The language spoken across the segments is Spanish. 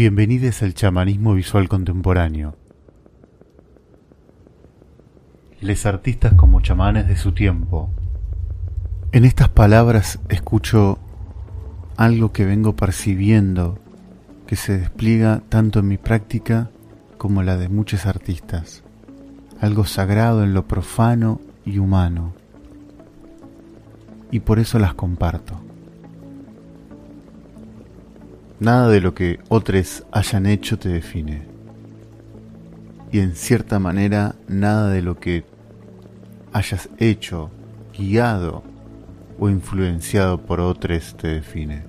Bienvenidos al chamanismo visual contemporáneo. Les artistas como chamanes de su tiempo. En estas palabras escucho algo que vengo percibiendo que se despliega tanto en mi práctica como la de muchos artistas. Algo sagrado en lo profano y humano. Y por eso las comparto. Nada de lo que otros hayan hecho te define. Y en cierta manera, nada de lo que hayas hecho, guiado o influenciado por otros te define.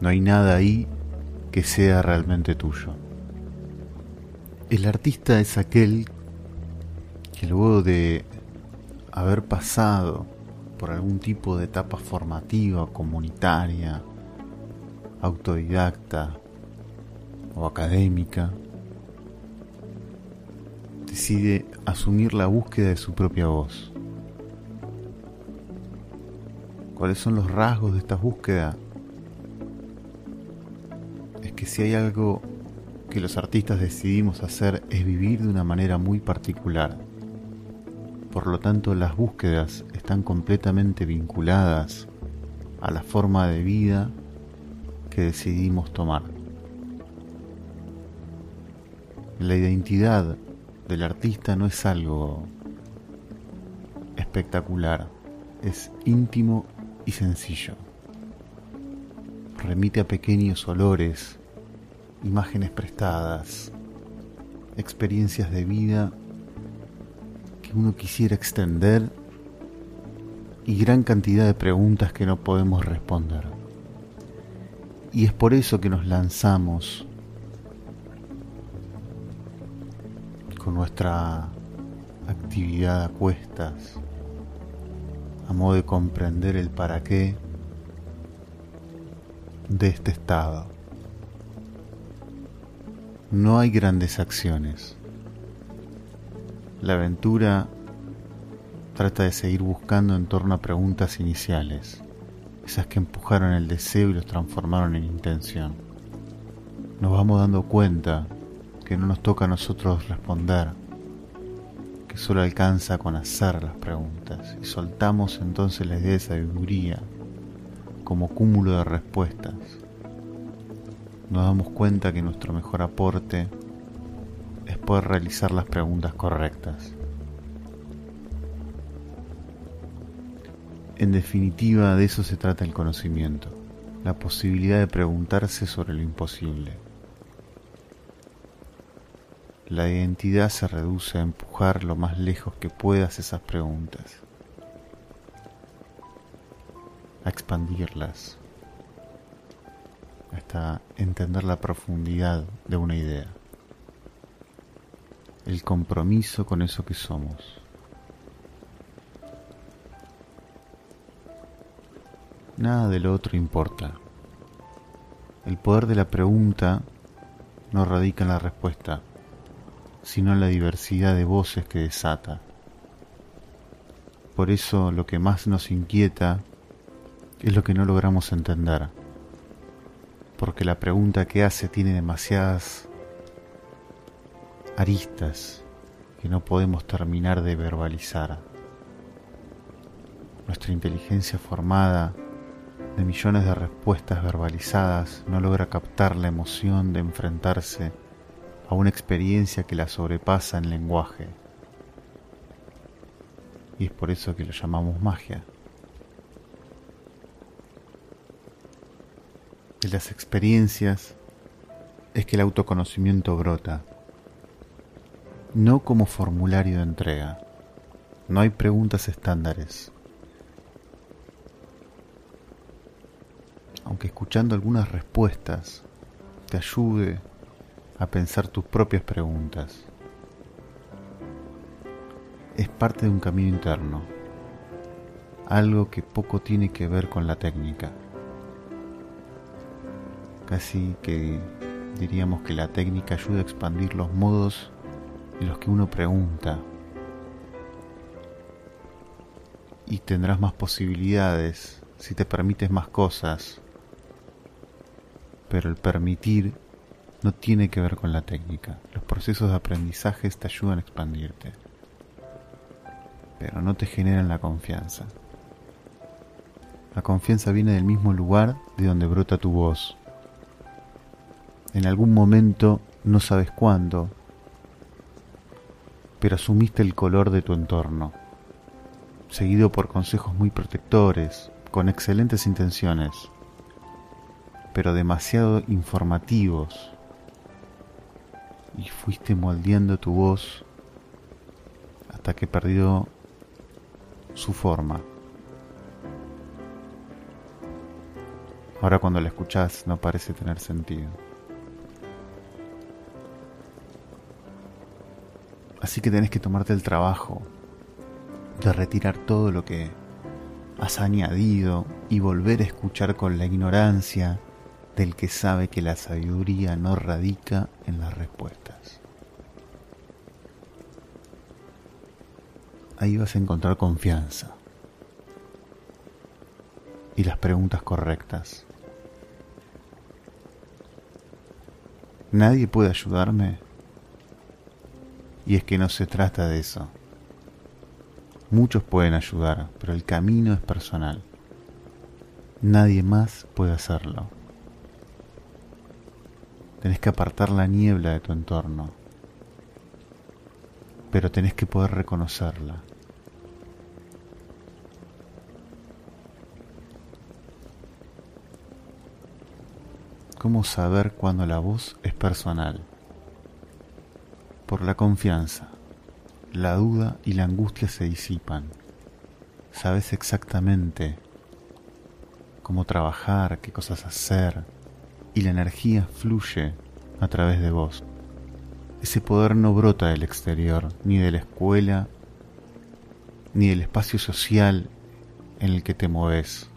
No hay nada ahí que sea realmente tuyo. El artista es aquel que luego de haber pasado por algún tipo de etapa formativa, comunitaria, autodidacta o académica, decide asumir la búsqueda de su propia voz. ¿Cuáles son los rasgos de esta búsqueda? Es que si hay algo que los artistas decidimos hacer es vivir de una manera muy particular. Por lo tanto, las búsquedas están completamente vinculadas a la forma de vida decidimos tomar. La identidad del artista no es algo espectacular, es íntimo y sencillo. Remite a pequeños olores, imágenes prestadas, experiencias de vida que uno quisiera extender y gran cantidad de preguntas que no podemos responder. Y es por eso que nos lanzamos con nuestra actividad a cuestas, a modo de comprender el para qué de este estado. No hay grandes acciones. La aventura trata de seguir buscando en torno a preguntas iniciales esas que empujaron el deseo y los transformaron en intención. Nos vamos dando cuenta que no nos toca a nosotros responder, que solo alcanza con hacer las preguntas y soltamos entonces la idea de sabiduría como cúmulo de respuestas. Nos damos cuenta que nuestro mejor aporte es poder realizar las preguntas correctas. En definitiva, de eso se trata el conocimiento, la posibilidad de preguntarse sobre lo imposible. La identidad se reduce a empujar lo más lejos que puedas esas preguntas, a expandirlas, hasta entender la profundidad de una idea, el compromiso con eso que somos. Nada de lo otro importa. El poder de la pregunta no radica en la respuesta, sino en la diversidad de voces que desata. Por eso lo que más nos inquieta es lo que no logramos entender, porque la pregunta que hace tiene demasiadas aristas que no podemos terminar de verbalizar. Nuestra inteligencia formada de millones de respuestas verbalizadas no logra captar la emoción de enfrentarse a una experiencia que la sobrepasa en lenguaje. Y es por eso que lo llamamos magia. De las experiencias es que el autoconocimiento brota, no como formulario de entrega. No hay preguntas estándares. Aunque escuchando algunas respuestas te ayude a pensar tus propias preguntas. Es parte de un camino interno, algo que poco tiene que ver con la técnica. Casi que diríamos que la técnica ayuda a expandir los modos en los que uno pregunta y tendrás más posibilidades si te permites más cosas pero el permitir no tiene que ver con la técnica. Los procesos de aprendizaje te ayudan a expandirte, pero no te generan la confianza. La confianza viene del mismo lugar de donde brota tu voz. En algún momento, no sabes cuándo, pero asumiste el color de tu entorno, seguido por consejos muy protectores, con excelentes intenciones, pero demasiado informativos, y fuiste moldeando tu voz hasta que perdió su forma. Ahora cuando la escuchás no parece tener sentido. Así que tenés que tomarte el trabajo de retirar todo lo que has añadido y volver a escuchar con la ignorancia del que sabe que la sabiduría no radica en las respuestas. Ahí vas a encontrar confianza y las preguntas correctas. Nadie puede ayudarme. Y es que no se trata de eso. Muchos pueden ayudar, pero el camino es personal. Nadie más puede hacerlo. Tenés que apartar la niebla de tu entorno, pero tenés que poder reconocerla. ¿Cómo saber cuando la voz es personal? Por la confianza la duda y la angustia se disipan. Sabes exactamente cómo trabajar, qué cosas hacer, y la energía fluye a través de vos. Ese poder no brota del exterior, ni de la escuela, ni del espacio social en el que te mueves,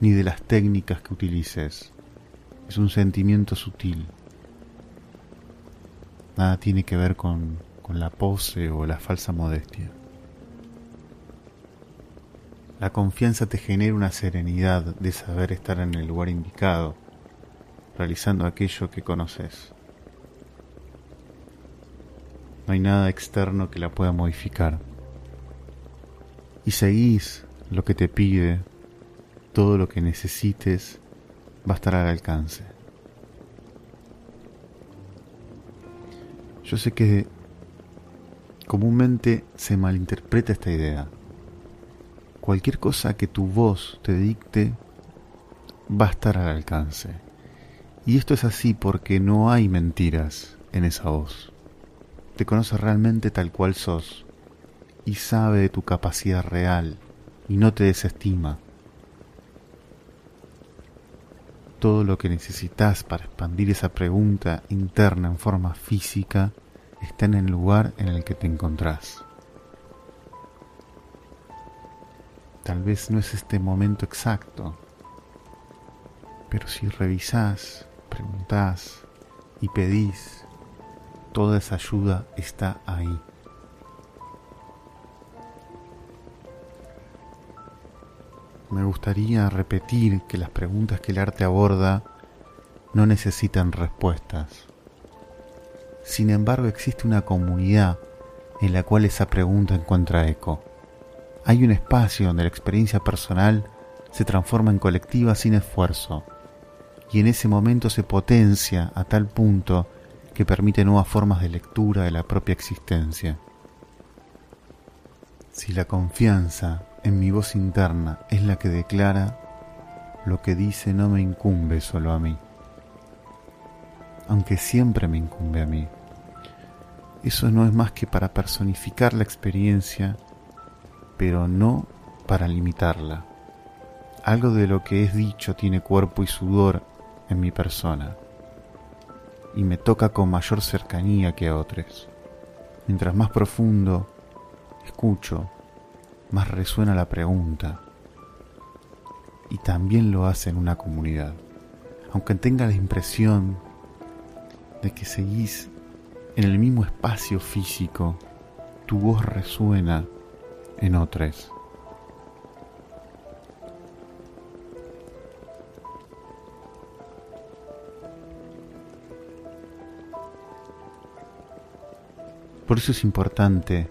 ni de las técnicas que utilices. Es un sentimiento sutil. Nada tiene que ver con con la pose o la falsa modestia. La confianza te genera una serenidad de saber estar en el lugar indicado, realizando aquello que conoces. No hay nada externo que la pueda modificar. Y seguís lo que te pide, todo lo que necesites va a estar al alcance. Yo sé que Comúnmente se malinterpreta esta idea. Cualquier cosa que tu voz te dicte va a estar al alcance. Y esto es así porque no hay mentiras en esa voz. Te conoce realmente tal cual sos y sabe de tu capacidad real y no te desestima. Todo lo que necesitas para expandir esa pregunta interna en forma física está en el lugar en el que te encontrás. Tal vez no es este momento exacto, pero si revisás, preguntás y pedís, toda esa ayuda está ahí. Me gustaría repetir que las preguntas que el arte aborda no necesitan respuestas sin embargo, existe una comunidad en la cual esa pregunta encuentra eco. Hay un espacio donde la experiencia personal se transforma en colectiva sin esfuerzo, y en ese momento se potencia a tal punto que permite nuevas formas de lectura de la propia existencia. Si la confianza en mi voz interna es la que declara, lo que dice no me incumbe solo a mí aunque siempre me incumbe a mí. Eso no es más que para personificar la experiencia, pero no para limitarla. Algo de lo que es dicho tiene cuerpo y sudor en mi persona, y me toca con mayor cercanía que a otros. Mientras más profundo escucho, más resuena la pregunta, y también lo hace en una comunidad. Aunque tenga la impresión de que seguís en el mismo espacio físico, tu voz resuena en otros. Por eso es importante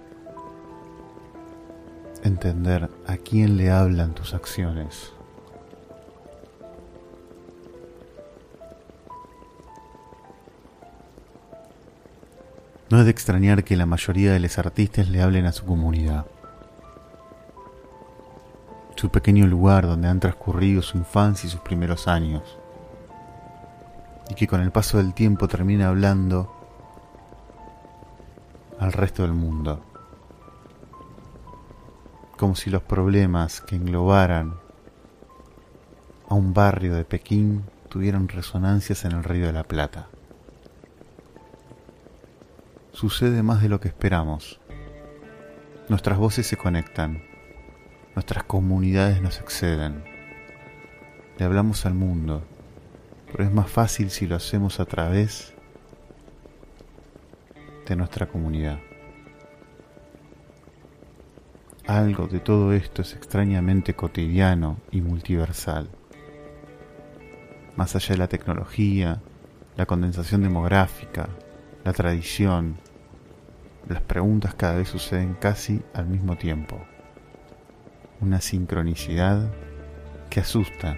entender a quién le hablan tus acciones. No es de extrañar que la mayoría de los artistas le hablen a su comunidad, su pequeño lugar donde han transcurrido su infancia y sus primeros años, y que con el paso del tiempo termina hablando al resto del mundo como si los problemas que englobaran a un barrio de Pekín tuvieran resonancias en el Río de la Plata. Sucede más de lo que esperamos. Nuestras voces se conectan, nuestras comunidades nos exceden. Le hablamos al mundo, pero es más fácil si lo hacemos a través de nuestra comunidad. Algo de todo esto es extrañamente cotidiano y multiversal. Más allá de la tecnología, la condensación demográfica, la tradición, las preguntas cada vez suceden casi al mismo tiempo. Una sincronicidad que asusta.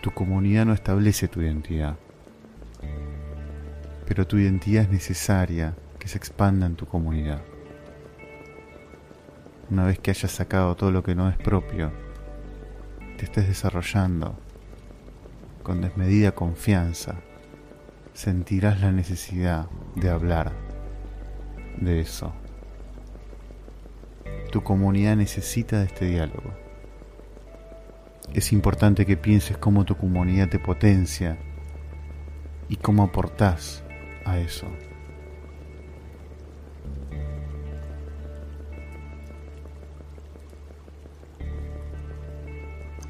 Tu comunidad no establece tu identidad, pero tu identidad es necesaria que se expanda en tu comunidad. Una vez que hayas sacado todo lo que no es propio, te estés desarrollando con desmedida confianza, sentirás la necesidad de hablar de eso. Tu comunidad necesita de este diálogo. Es importante que pienses cómo tu comunidad te potencia y cómo aportás eso.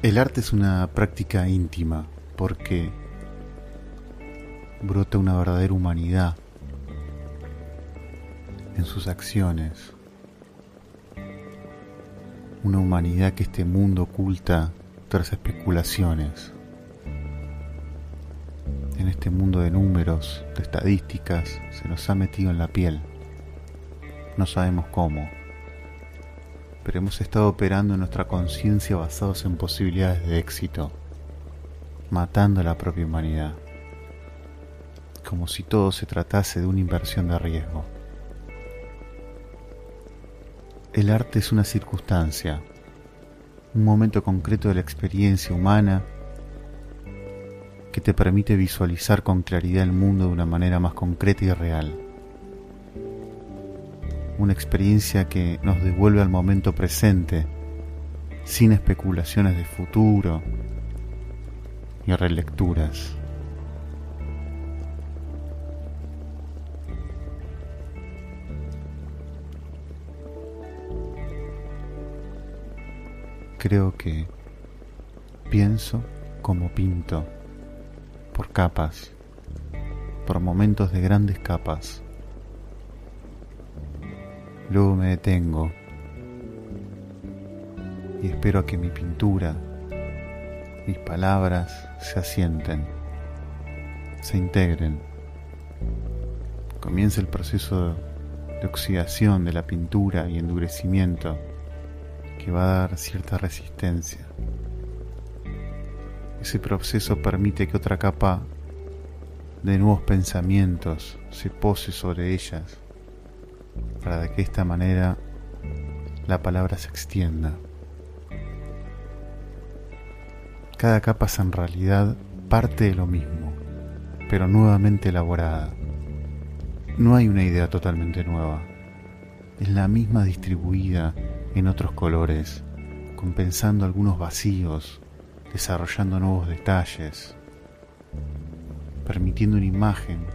El arte es una práctica íntima porque brota una verdadera humanidad en sus acciones, una humanidad que este mundo oculta tras especulaciones. En este mundo de números, de estadísticas, se nos ha metido en la piel. No sabemos cómo pero hemos estado operando en nuestra conciencia basados en posibilidades de éxito, matando a la propia humanidad, como si todo se tratase de una inversión de riesgo. El arte es una circunstancia, un momento concreto de la experiencia humana que te permite visualizar con claridad el mundo de una manera más concreta y real una experiencia que nos devuelve al momento presente, sin especulaciones de futuro y relecturas. Creo que pienso como pinto, por capas, por momentos de grandes capas Luego me detengo y espero a que mi pintura, mis palabras se asienten, se integren. Comienza el proceso de oxidación de la pintura y endurecimiento que va a dar cierta resistencia. Ese proceso permite que otra capa de nuevos pensamientos se pose sobre ellas para que de esta manera la palabra se extienda. Cada capa es en realidad parte de lo mismo, pero nuevamente elaborada. No hay una idea totalmente nueva. Es la misma distribuida en otros colores, compensando algunos vacíos, desarrollando nuevos detalles, permitiendo una imagen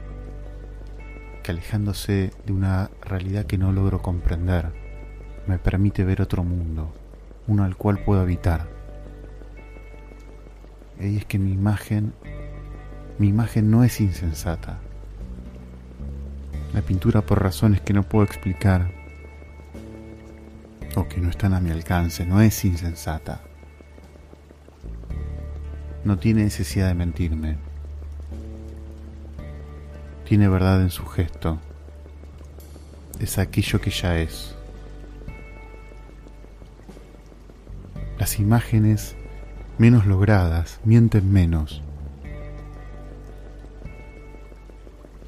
alejándose de una realidad que no logro comprender, me permite ver otro mundo, uno al cual puedo habitar. Y es que mi imagen, mi imagen no es insensata. La pintura por razones que no puedo explicar o que no están a mi alcance no es insensata. No tiene necesidad de mentirme tiene verdad en su gesto. Es aquello que ya es. Las imágenes menos logradas mienten menos,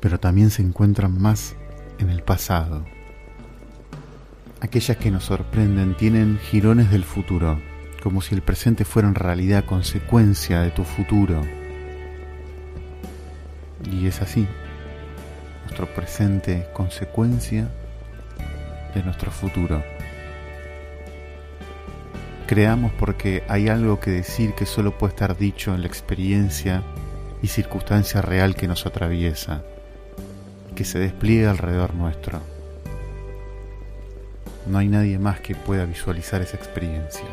pero también se encuentran más en el pasado. Aquellas que nos sorprenden tienen girones del futuro, como si el presente fuera en realidad consecuencia de tu futuro. Y es así. Nuestro presente es consecuencia de nuestro futuro. Creamos porque hay algo que decir que solo puede estar dicho en la experiencia y circunstancia real que nos atraviesa, que se despliega alrededor nuestro. No hay nadie más que pueda visualizar esa experiencia.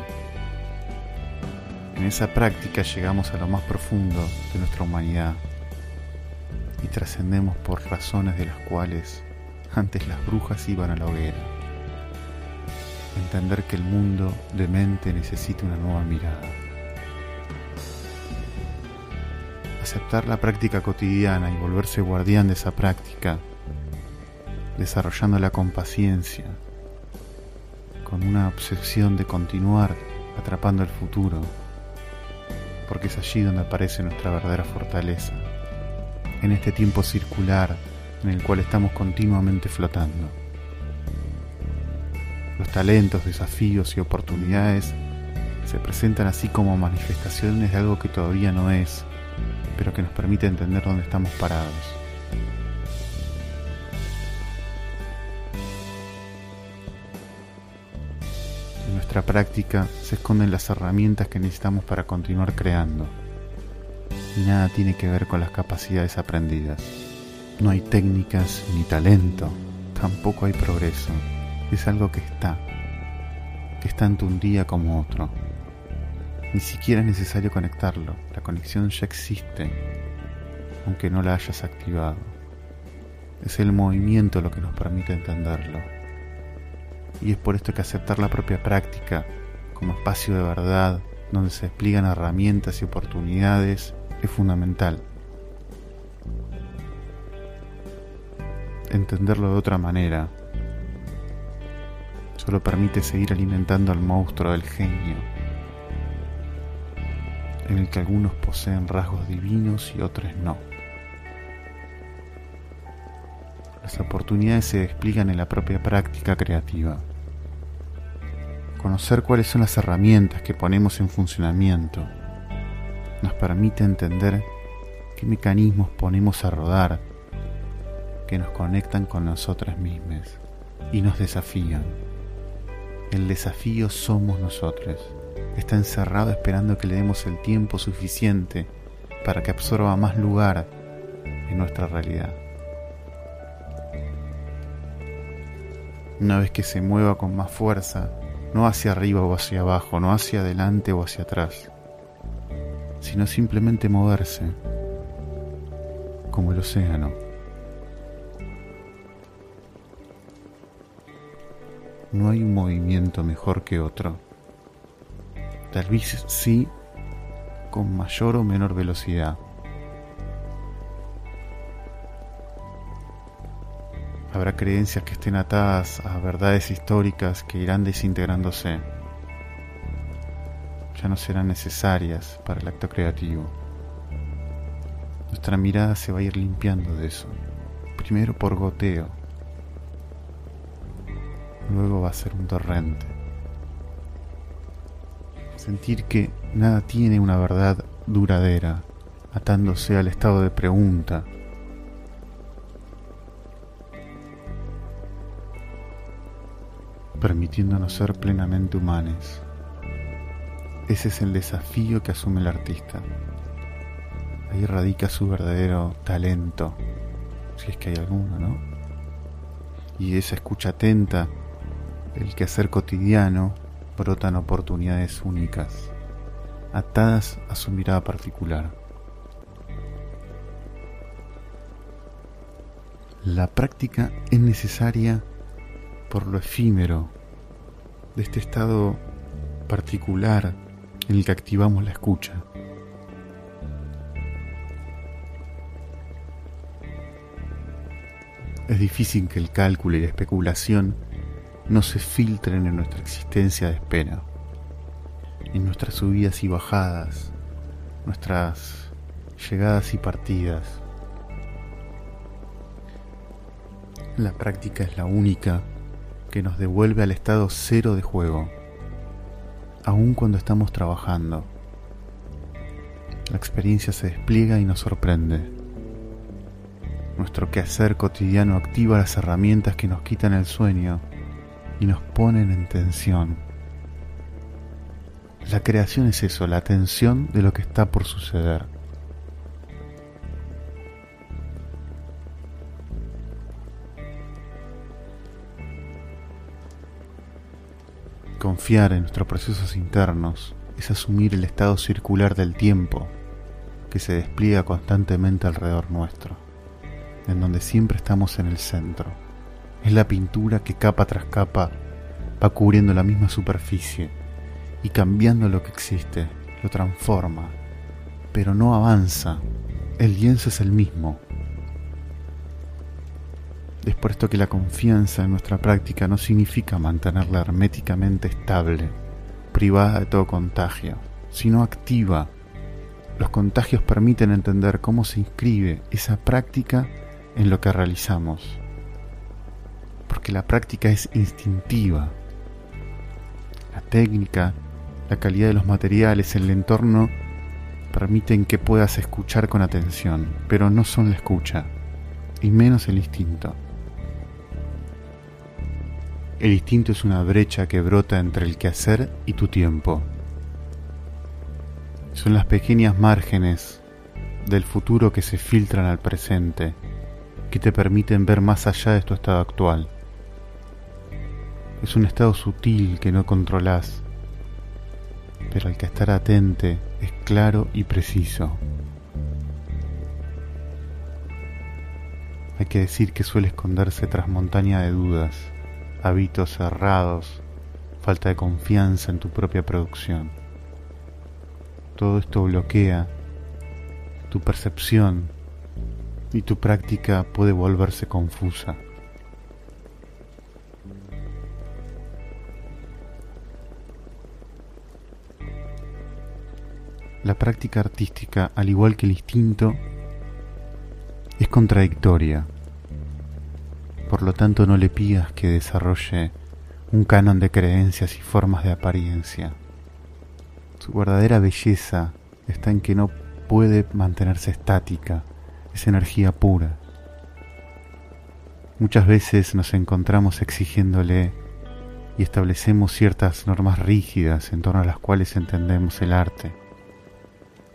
En esa práctica llegamos a lo más profundo de nuestra humanidad y trascendemos por razones de las cuales antes las brujas iban a la hoguera. Entender que el mundo de mente necesita una nueva mirada. Aceptar la práctica cotidiana y volverse guardián de esa práctica, desarrollándola con paciencia, con una obsesión de continuar atrapando el futuro, porque es allí donde aparece nuestra verdadera fortaleza en este tiempo circular en el cual estamos continuamente flotando. Los talentos, desafíos y oportunidades se presentan así como manifestaciones de algo que todavía no es, pero que nos permite entender dónde estamos parados. Práctica se esconden las herramientas que necesitamos para continuar creando y nada tiene que ver con las capacidades aprendidas. No hay técnicas ni talento, tampoco hay progreso. Es algo que está, que está en un día como otro. Ni siquiera es necesario conectarlo, la conexión ya existe, aunque no la hayas activado. Es el movimiento lo que nos permite entenderlo. Y es por esto que aceptar la propia práctica como espacio de verdad, donde se despliegan herramientas y oportunidades es fundamental. Entenderlo de otra manera solo permite seguir alimentando al monstruo del genio, en el que algunos poseen rasgos divinos y otros no. Las oportunidades se explican en la propia práctica creativa. Conocer cuáles son las herramientas que ponemos en funcionamiento nos permite entender qué mecanismos ponemos a rodar que nos conectan con nosotras mismas y nos desafían. El desafío somos nosotros. Está encerrado esperando que le demos el tiempo suficiente para que absorba más lugar en nuestra realidad. Una vez que se mueva con más fuerza, no hacia arriba o hacia abajo, no hacia adelante o hacia atrás, sino simplemente moverse, como el océano. No hay un movimiento mejor que otro. Tal vez sí con mayor o menor velocidad. Habrá creencias que estén atadas a verdades históricas que irán desintegrándose ya no serán necesarias para el acto creativo. Nuestra mirada se va a ir limpiando de eso, primero por goteo, luego va a ser un torrente. Sentir que nada tiene una verdad duradera, atándose al estado de pregunta. Permitiéndonos ser plenamente humanos. Ese es el desafío que asume el artista. Ahí radica su verdadero talento, si es que hay alguno, ¿no? Y esa escucha atenta, el quehacer cotidiano, brotan oportunidades únicas, atadas a su mirada particular. La práctica es necesaria por lo efímero de este estado particular en el que activamos la escucha. es difícil que el cálculo y la especulación no se filtren en nuestra existencia de espera, en nuestras subidas y bajadas, nuestras llegadas y partidas. La práctica es la única que nos devuelve al estado cero de juego, aun cuando estamos trabajando. La experiencia se despliega y nos sorprende. Nuestro quehacer cotidiano activa las herramientas que nos quitan el sueño y nos ponen en tensión. La creación es eso, la atención de lo que está por suceder. Confiar en nuestros procesos internos es asumir el estado circular del tiempo que se despliega constantemente alrededor nuestro en donde siempre estamos en el centro. Es la pintura que capa tras capa va cubriendo la misma superficie y cambiando lo que existe, lo transforma, pero no avanza. El lienzo es el mismo. Es por esto que la confianza en nuestra práctica no significa mantenerla herméticamente estable, privada de todo contagio, sino activa. Los contagios permiten entender cómo se inscribe esa práctica en lo que realizamos, porque la práctica es instintiva. La técnica, la calidad de los materiales, el entorno permiten que puedas escuchar con atención, pero no son la escucha, y menos el instinto. El instinto es una brecha que brota entre el quehacer y tu tiempo. Son las pequeñas márgenes del futuro que se filtran al presente que te permiten ver más allá de tu estado actual. Es un estado sutil que no controlas, pero al que estar atente es claro y preciso. Hay que decir que suele esconderse tras montaña de dudas, hábitos cerrados, falta de confianza en tu propia producción. Todo esto bloquea tu percepción y tu práctica puede volverse confusa. La práctica artística, al igual que el instinto, es contradictoria. Por lo tanto, no le pidas que desarrolle un canon de creencias y formas de apariencia. Su verdadera belleza está en que no puede mantenerse estática es energía pura. Muchas veces nos encontramos exigiéndole y establecemos ciertas normas rígidas en torno a las cuales entendemos el arte.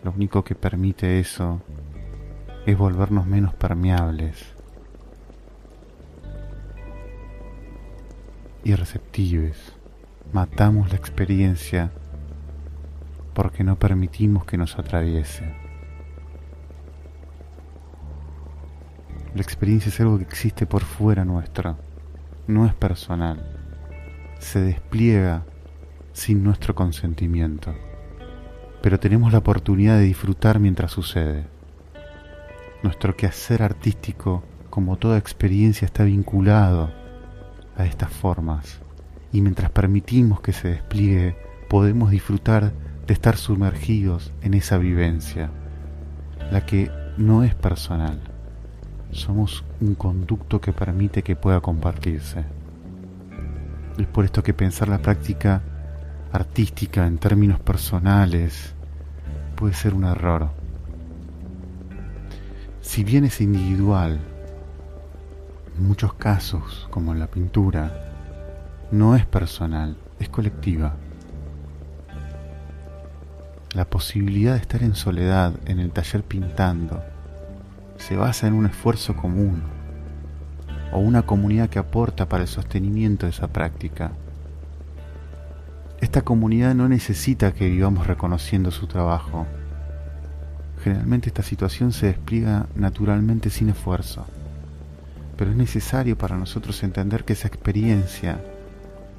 Lo único que permite eso es volvernos menos permeables y receptives. Matamos la experiencia porque no permitimos que nos atraviese. La experiencia es algo que existe por fuera nuestra, no es personal. Se despliega sin nuestro consentimiento, pero tenemos la oportunidad de disfrutar mientras sucede. Nuestro quehacer artístico, como toda experiencia, está vinculado a estas formas, y mientras permitimos que se despliegue, podemos disfrutar de estar sumergidos en esa vivencia, la que no es personal somos un conducto que permite que pueda compartirse. Es por esto que pensar la práctica artística en términos personales puede ser un error. Si bien es individual, en muchos casos, como en la pintura, no es personal, es colectiva. La posibilidad de estar en soledad en el taller pintando se basa en un esfuerzo común o una comunidad que aporta para el sostenimiento de esa práctica. Esta comunidad no necesita que vivamos reconociendo su trabajo. Generalmente esta situación se despliega naturalmente sin esfuerzo, pero es necesario para nosotros entender que esa experiencia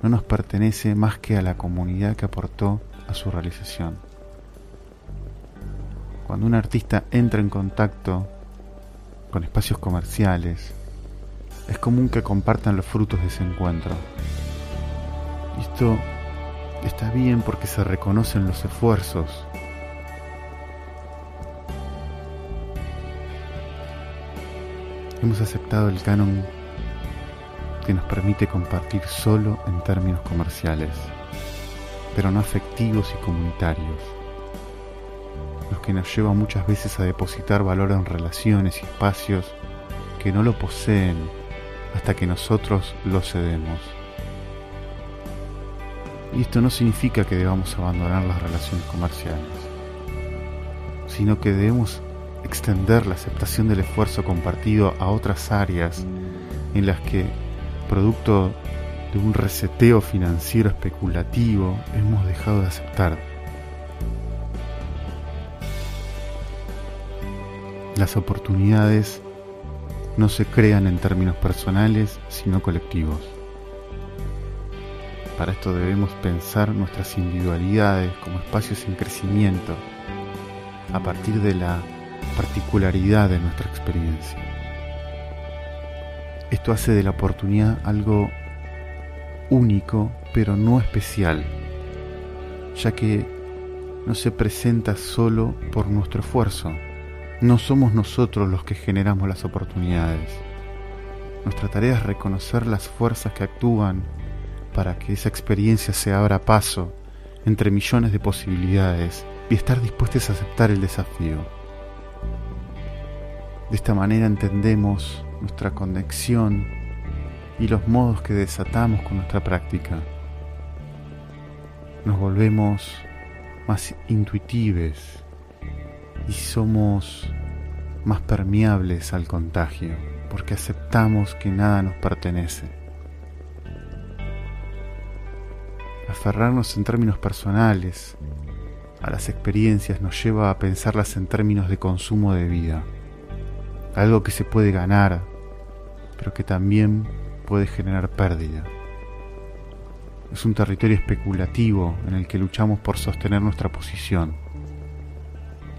no nos pertenece más que a la comunidad que aportó a su realización. Cuando un artista entra en contacto con espacios comerciales, es común que compartan los frutos de ese encuentro. Esto está bien porque se reconocen los esfuerzos. Hemos aceptado el canon que nos permite compartir solo en términos comerciales, pero no afectivos y comunitarios, los que nos lleva muchas veces a depositar valor en relaciones y espacios que no lo poseen hasta que nosotros lo cedemos. Y esto no significa que debamos abandonar las relaciones comerciales, sino que debemos extender la aceptación del esfuerzo compartido a otras áreas en las que, producto de un reseteo financiero especulativo, hemos dejado de aceptar. Las oportunidades no se crean en términos personales, sino colectivos. Para esto debemos pensar nuestras individualidades como espacios en crecimiento, a partir de la particularidad de nuestra experiencia. Esto hace de la oportunidad algo único, pero no especial, ya que no se presenta solo por nuestro esfuerzo, no somos nosotros los que generamos las oportunidades. Nuestra tarea es reconocer las fuerzas que actúan para que esa experiencia se abra paso entre millones de posibilidades y estar dispuestos a aceptar el desafío. De esta manera entendemos nuestra conexión y los modos que desatamos con nuestra práctica. Nos volvemos más intuitivos y somos más permeables al contagio porque aceptamos que nada nos pertenece. Aferrarnos en términos personales a las experiencias nos lleva a pensarlas en términos de consumo de vida, algo que se puede ganar, pero que también puede generar pérdida. Es un territorio especulativo en el que luchamos por sostener nuestra posición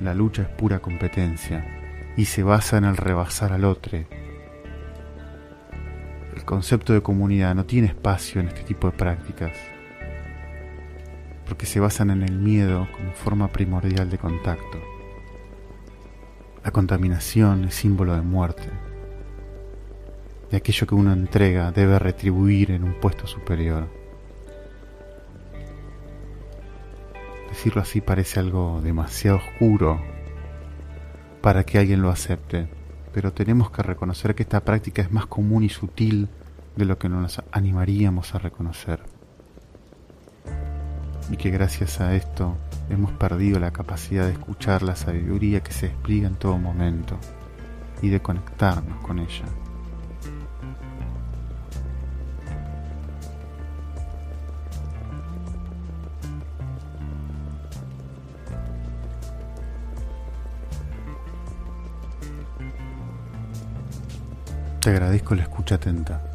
la lucha es pura competencia y se basa en el rebasar al otro. El concepto de comunidad no tiene espacio en este tipo de prácticas, porque se basan en el miedo como forma primordial de contacto. La contaminación es símbolo de muerte, y aquello que uno entrega debe retribuir en un puesto superior. decirlo así parece algo demasiado oscuro para que alguien lo acepte, pero tenemos que reconocer que esta práctica es más común y sutil de lo que nos animaríamos a reconocer. Y que gracias a esto hemos perdido la capacidad de escuchar la sabiduría que se despliega en todo momento y de conectarnos con ella. Te agradezco la escucha atenta.